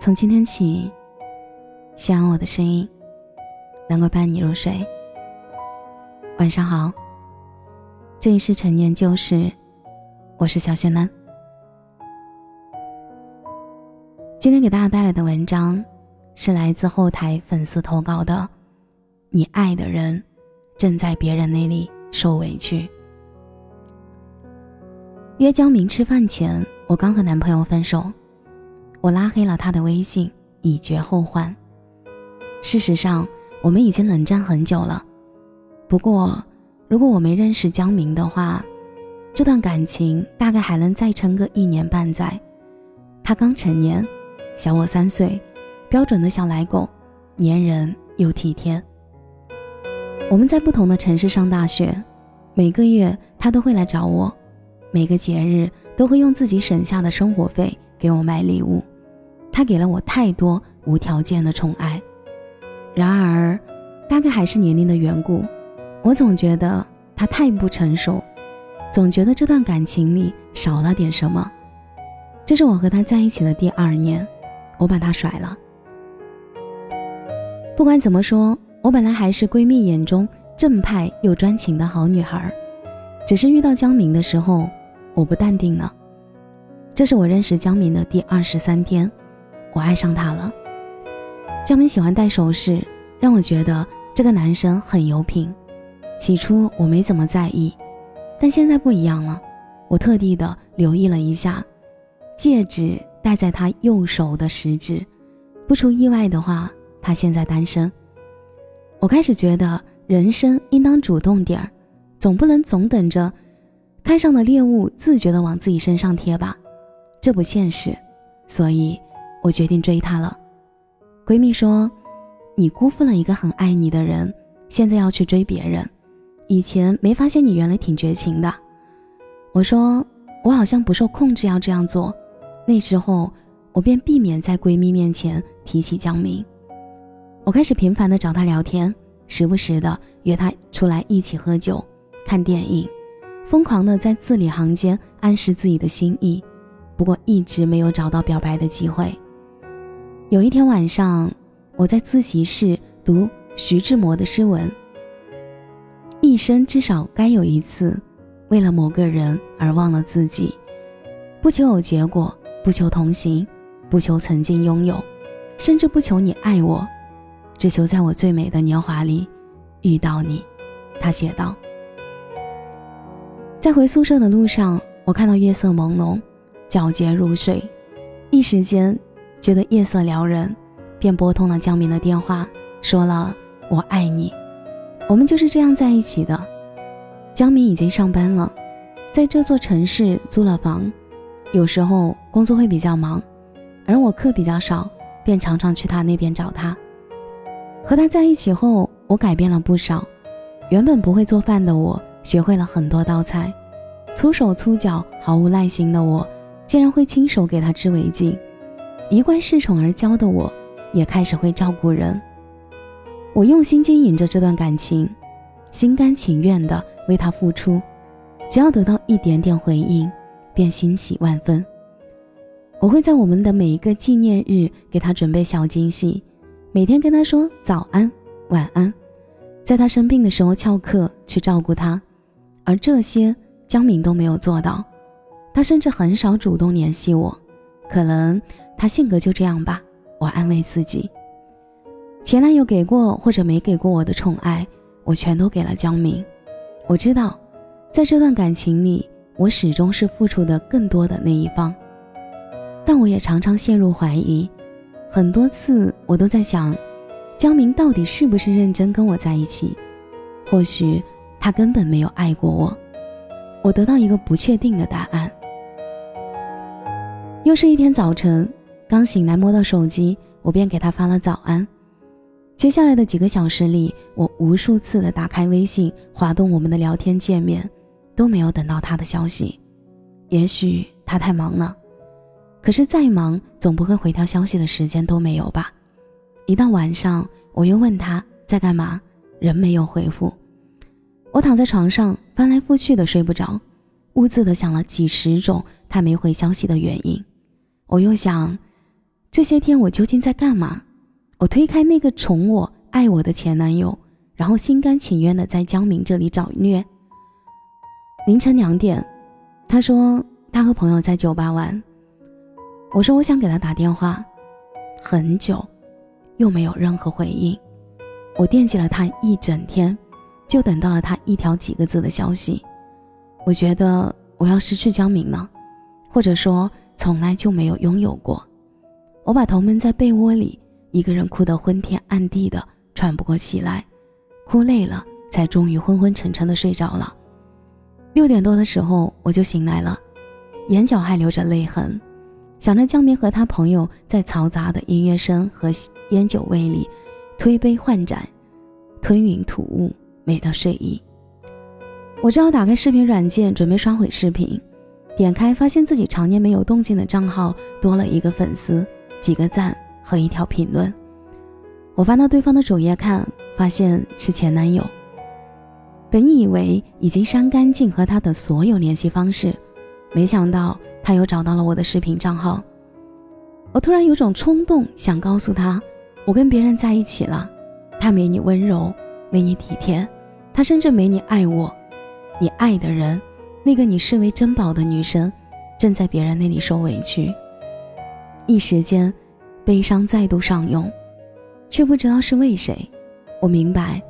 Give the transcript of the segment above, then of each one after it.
从今天起，希望我的声音能够伴你入睡。晚上好，这里是陈年旧事，我是小仙男。今天给大家带来的文章是来自后台粉丝投稿的：“你爱的人正在别人那里受委屈。”约江明吃饭前，我刚和男朋友分手。我拉黑了他的微信，以绝后患。事实上，我们已经冷战很久了。不过，如果我没认识江明的话，这段感情大概还能再撑个一年半载。他刚成年，小我三岁，标准的小奶狗，粘人又体贴。我们在不同的城市上大学，每个月他都会来找我，每个节日都会用自己省下的生活费给我买礼物。他给了我太多无条件的宠爱，然而，大概还是年龄的缘故，我总觉得他太不成熟，总觉得这段感情里少了点什么。这是我和他在一起的第二年，我把他甩了。不管怎么说，我本来还是闺蜜眼中正派又专情的好女孩，只是遇到江明的时候，我不淡定了。这是我认识江明的第二十三天。我爱上他了。江明喜欢戴首饰，让我觉得这个男生很有品。起初我没怎么在意，但现在不一样了。我特地的留意了一下，戒指戴在他右手的食指。不出意外的话，他现在单身。我开始觉得人生应当主动点儿，总不能总等着看上的猎物自觉的往自己身上贴吧，这不现实。所以。我决定追他了。闺蜜说：“你辜负了一个很爱你的人，现在要去追别人。以前没发现你原来挺绝情的。”我说：“我好像不受控制要这样做。”那之后，我便避免在闺蜜面前提起江明。我开始频繁的找他聊天，时不时的约他出来一起喝酒、看电影，疯狂的在字里行间暗示自己的心意。不过一直没有找到表白的机会。有一天晚上，我在自习室读徐志摩的诗文：“一生至少该有一次，为了某个人而忘了自己，不求有结果，不求同行，不求曾经拥有，甚至不求你爱我，只求在我最美的年华里遇到你。”他写道。在回宿舍的路上，我看到月色朦胧，皎洁如水，一时间。觉得夜色撩人，便拨通了江明的电话，说了“我爱你”。我们就是这样在一起的。江明已经上班了，在这座城市租了房，有时候工作会比较忙，而我课比较少，便常常去他那边找他。和他在一起后，我改变了不少。原本不会做饭的我，学会了很多道菜；粗手粗脚、毫无耐心的我，竟然会亲手给他织围巾。一贯恃宠而骄的我，也开始会照顾人。我用心经营着这段感情，心甘情愿地为他付出，只要得到一点点回应，便欣喜万分。我会在我们的每一个纪念日给他准备小惊喜，每天跟他说早安、晚安，在他生病的时候翘课去照顾他，而这些江敏都没有做到，他甚至很少主动联系我，可能。他性格就这样吧，我安慰自己。前男友给过或者没给过我的宠爱，我全都给了江明。我知道，在这段感情里，我始终是付出的更多的那一方。但我也常常陷入怀疑，很多次我都在想，江明到底是不是认真跟我在一起？或许他根本没有爱过我。我得到一个不确定的答案。又是一天早晨。刚醒来，摸到手机，我便给他发了早安。接下来的几个小时里，我无数次的打开微信，滑动我们的聊天界面，都没有等到他的消息。也许他太忙了，可是再忙，总不会回条消息的时间都没有吧？一到晚上，我又问他在干嘛，人没有回复。我躺在床上，翻来覆去的睡不着，兀自的想了几十种他没回消息的原因。我又想。这些天我究竟在干嘛？我推开那个宠我、爱我的前男友，然后心甘情愿的在江明这里找虐。凌晨两点，他说他和朋友在酒吧玩。我说我想给他打电话，很久，又没有任何回应。我惦记了他一整天，就等到了他一条几个字的消息。我觉得我要失去江明了，或者说从来就没有拥有过。我把头闷在被窝里，一个人哭得昏天暗地的，喘不过气来，哭累了才终于昏昏沉沉的睡着了。六点多的时候我就醒来了，眼角还留着泪痕。想着江明和他朋友在嘈杂的音乐声和烟酒味里推杯换盏，吞云吐雾，美到睡意。我只好打开视频软件，准备刷会视频。点开，发现自己常年没有动静的账号多了一个粉丝、几个赞和一条评论。我翻到对方的主页看，发现是前男友。本以为已经删干净和他的所有联系方式，没想到。他又找到了我的视频账号，我突然有种冲动，想告诉他，我跟别人在一起了，他没你温柔，没你体贴，他甚至没你爱我。你爱的人，那个你视为珍宝的女生，正在别人那里受委屈。一时间，悲伤再度上涌，却不知道是为谁。我明白，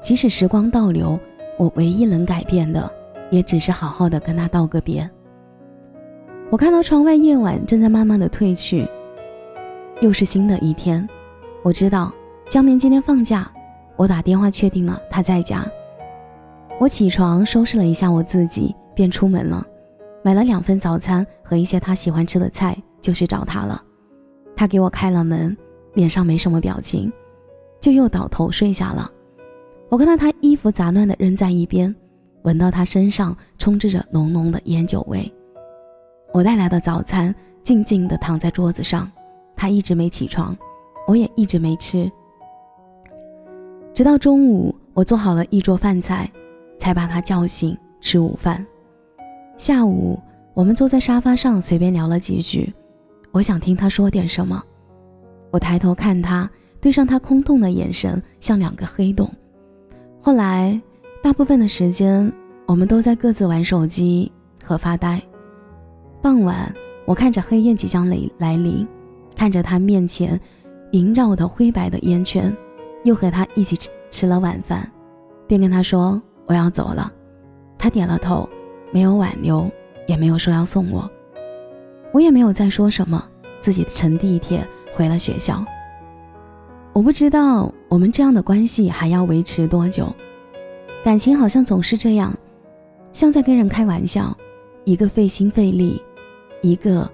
即使时光倒流，我唯一能改变的，也只是好好的跟他道个别。我看到窗外夜晚正在慢慢的褪去，又是新的一天。我知道江明今天放假，我打电话确定了他在家。我起床收拾了一下我自己，便出门了，买了两份早餐和一些他喜欢吃的菜，就去找他了。他给我开了门，脸上没什么表情，就又倒头睡下了。我看到他衣服杂乱的扔在一边，闻到他身上充斥着浓浓的烟酒味。我带来的早餐静静地躺在桌子上，他一直没起床，我也一直没吃。直到中午，我做好了一桌饭菜，才把他叫醒吃午饭。下午，我们坐在沙发上随便聊了几句，我想听他说点什么。我抬头看他，对上他空洞的眼神，像两个黑洞。后来，大部分的时间，我们都在各自玩手机和发呆。傍晚，我看着黑夜即将来来临，看着他面前萦绕的灰白的烟圈，又和他一起吃吃了晚饭，便跟他说我要走了。他点了头，没有挽留，也没有说要送我。我也没有再说什么，自己乘地铁回了学校。我不知道我们这样的关系还要维持多久，感情好像总是这样，像在跟人开玩笑，一个费心费力。一个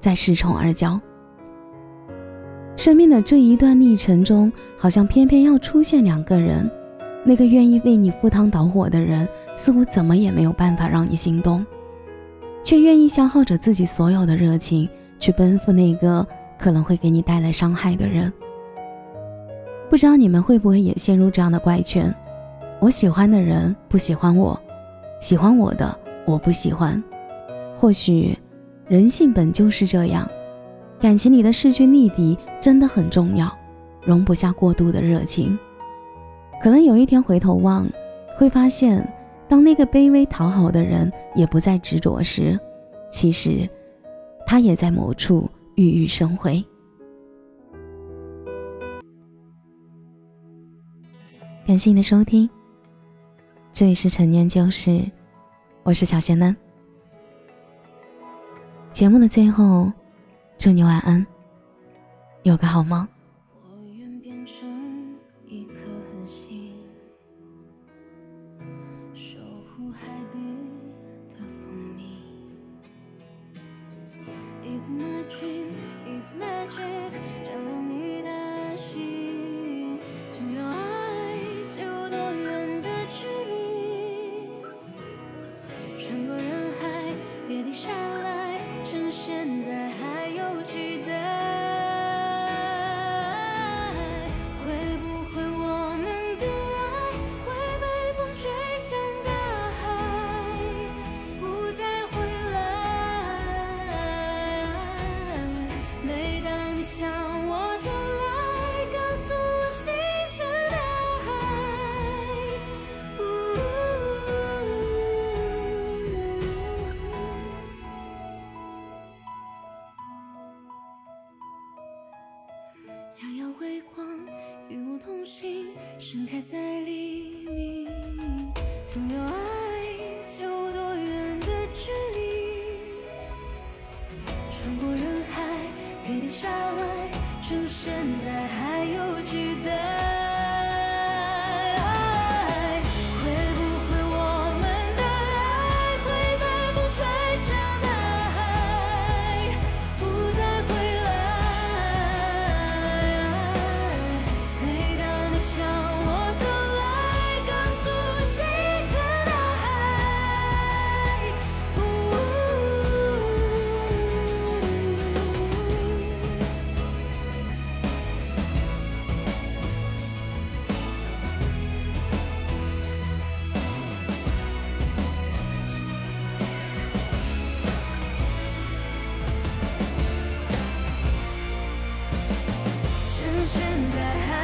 在恃宠而骄，生命的这一段历程中，好像偏偏要出现两个人。那个愿意为你赴汤蹈火的人，似乎怎么也没有办法让你心动，却愿意消耗着自己所有的热情去奔赴那个可能会给你带来伤害的人。不知道你们会不会也陷入这样的怪圈？我喜欢的人不喜欢我，喜欢我的我不喜欢，或许。人性本就是这样，感情里的势均力敌真的很重要，容不下过度的热情。可能有一天回头望，会发现，当那个卑微讨好的人也不再执着时，其实，他也在某处熠熠生辉。感谢你的收听，这里是陈年旧事，我是小仙嫩。节目的最后，祝你晚安，有个好梦。心，守护海底的蜂蜜。It's my dream, it's magic，占领你的心。To your 出现在还有期待。待。眼